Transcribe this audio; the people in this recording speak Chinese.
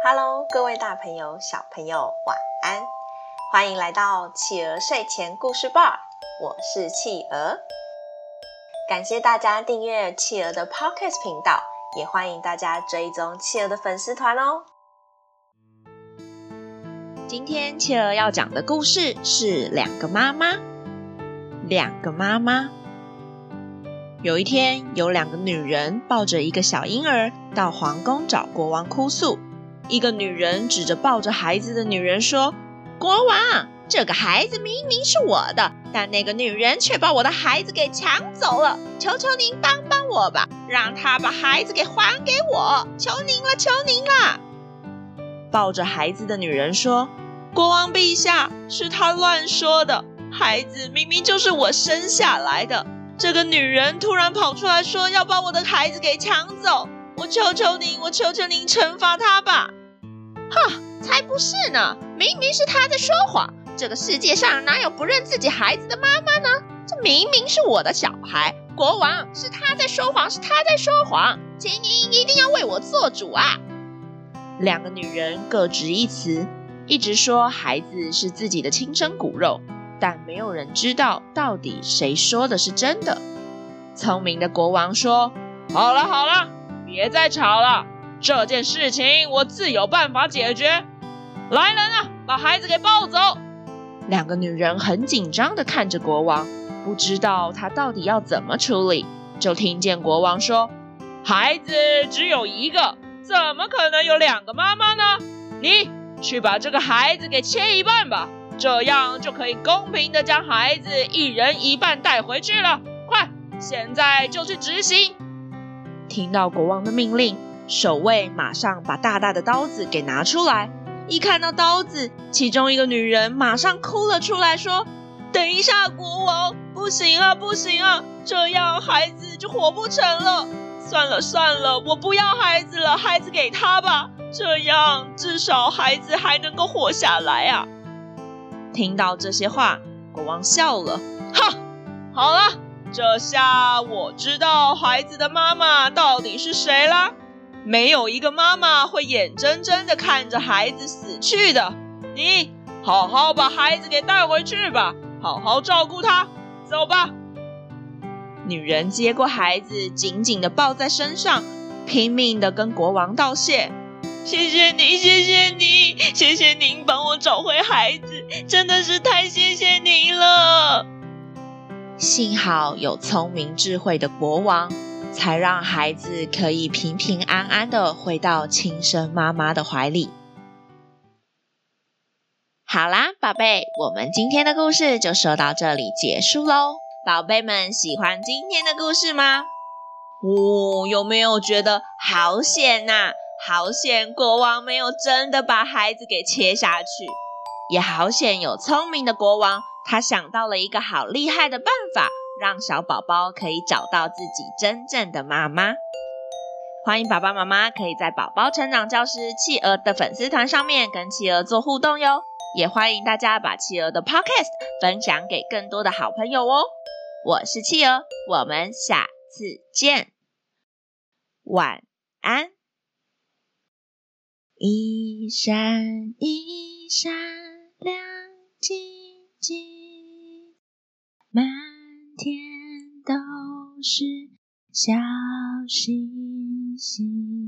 Hello，各位大朋友、小朋友，晚安！欢迎来到企鹅睡前故事吧，我是企鹅。感谢大家订阅企鹅的 Podcast 频道，也欢迎大家追踪企鹅的粉丝团哦。今天企鹅要讲的故事是两个妈妈。两个妈妈。有一天，有两个女人抱着一个小婴儿到皇宫找国王哭诉。一个女人指着抱着孩子的女人说：“国王，这个孩子明明是我的，但那个女人却把我的孩子给抢走了。求求您帮帮我吧，让她把孩子给还给我！求您了，求您了！”抱着孩子的女人说：“国王陛下，是她乱说的，孩子明明就是我生下来的。这个女人突然跑出来说要把我的孩子给抢走，我求求您，我求求您惩罚她吧！”哈，才不是呢！明明是他在说谎。这个世界上哪有不认自己孩子的妈妈呢？这明明是我的小孩。国王，是他在说谎，是他在说谎，请您一定要为我做主啊！两个女人各执一词，一直说孩子是自己的亲生骨肉，但没有人知道到底谁说的是真的。聪明的国王说：“好了好了，别再吵了。”这件事情我自有办法解决。来人啊，把孩子给抱走！两个女人很紧张地看着国王，不知道他到底要怎么处理。就听见国王说：“孩子只有一个，怎么可能有两个妈妈呢？你去把这个孩子给切一半吧，这样就可以公平地将孩子一人一半带回去了。快，现在就去执行！”听到国王的命令。守卫马上把大大的刀子给拿出来，一看到刀子，其中一个女人马上哭了出来，说：“等一下，国王，不行啊，不行啊，这样孩子就活不成了。算了算了，我不要孩子了，孩子给他吧，这样至少孩子还能够活下来啊。”听到这些话，国王笑了，哈，好了，这下我知道孩子的妈妈到底是谁了。没有一个妈妈会眼睁睁地看着孩子死去的。你好好把孩子给带回去吧，好好照顾他。走吧。女人接过孩子，紧紧地抱在身上，拼命地跟国王道谢：“谢谢你，谢谢你，谢谢您帮我找回孩子，真的是太谢谢您了。”幸好有聪明智慧的国王。才让孩子可以平平安安的回到亲生妈妈的怀里。好啦，宝贝，我们今天的故事就说到这里结束喽。宝贝们喜欢今天的故事吗？哦，有没有觉得好险呐？好险，国王没有真的把孩子给切下去，也好险有聪明的国王，他想到了一个好厉害的办法。让小宝宝可以找到自己真正的妈妈。欢迎爸爸妈妈可以在宝宝成长教室企鹅的粉丝团上面跟企鹅做互动哟。也欢迎大家把企鹅的 Podcast 分享给更多的好朋友哦。我是企鹅，我们下次见，晚安。一闪一闪亮晶晶，都是小星星。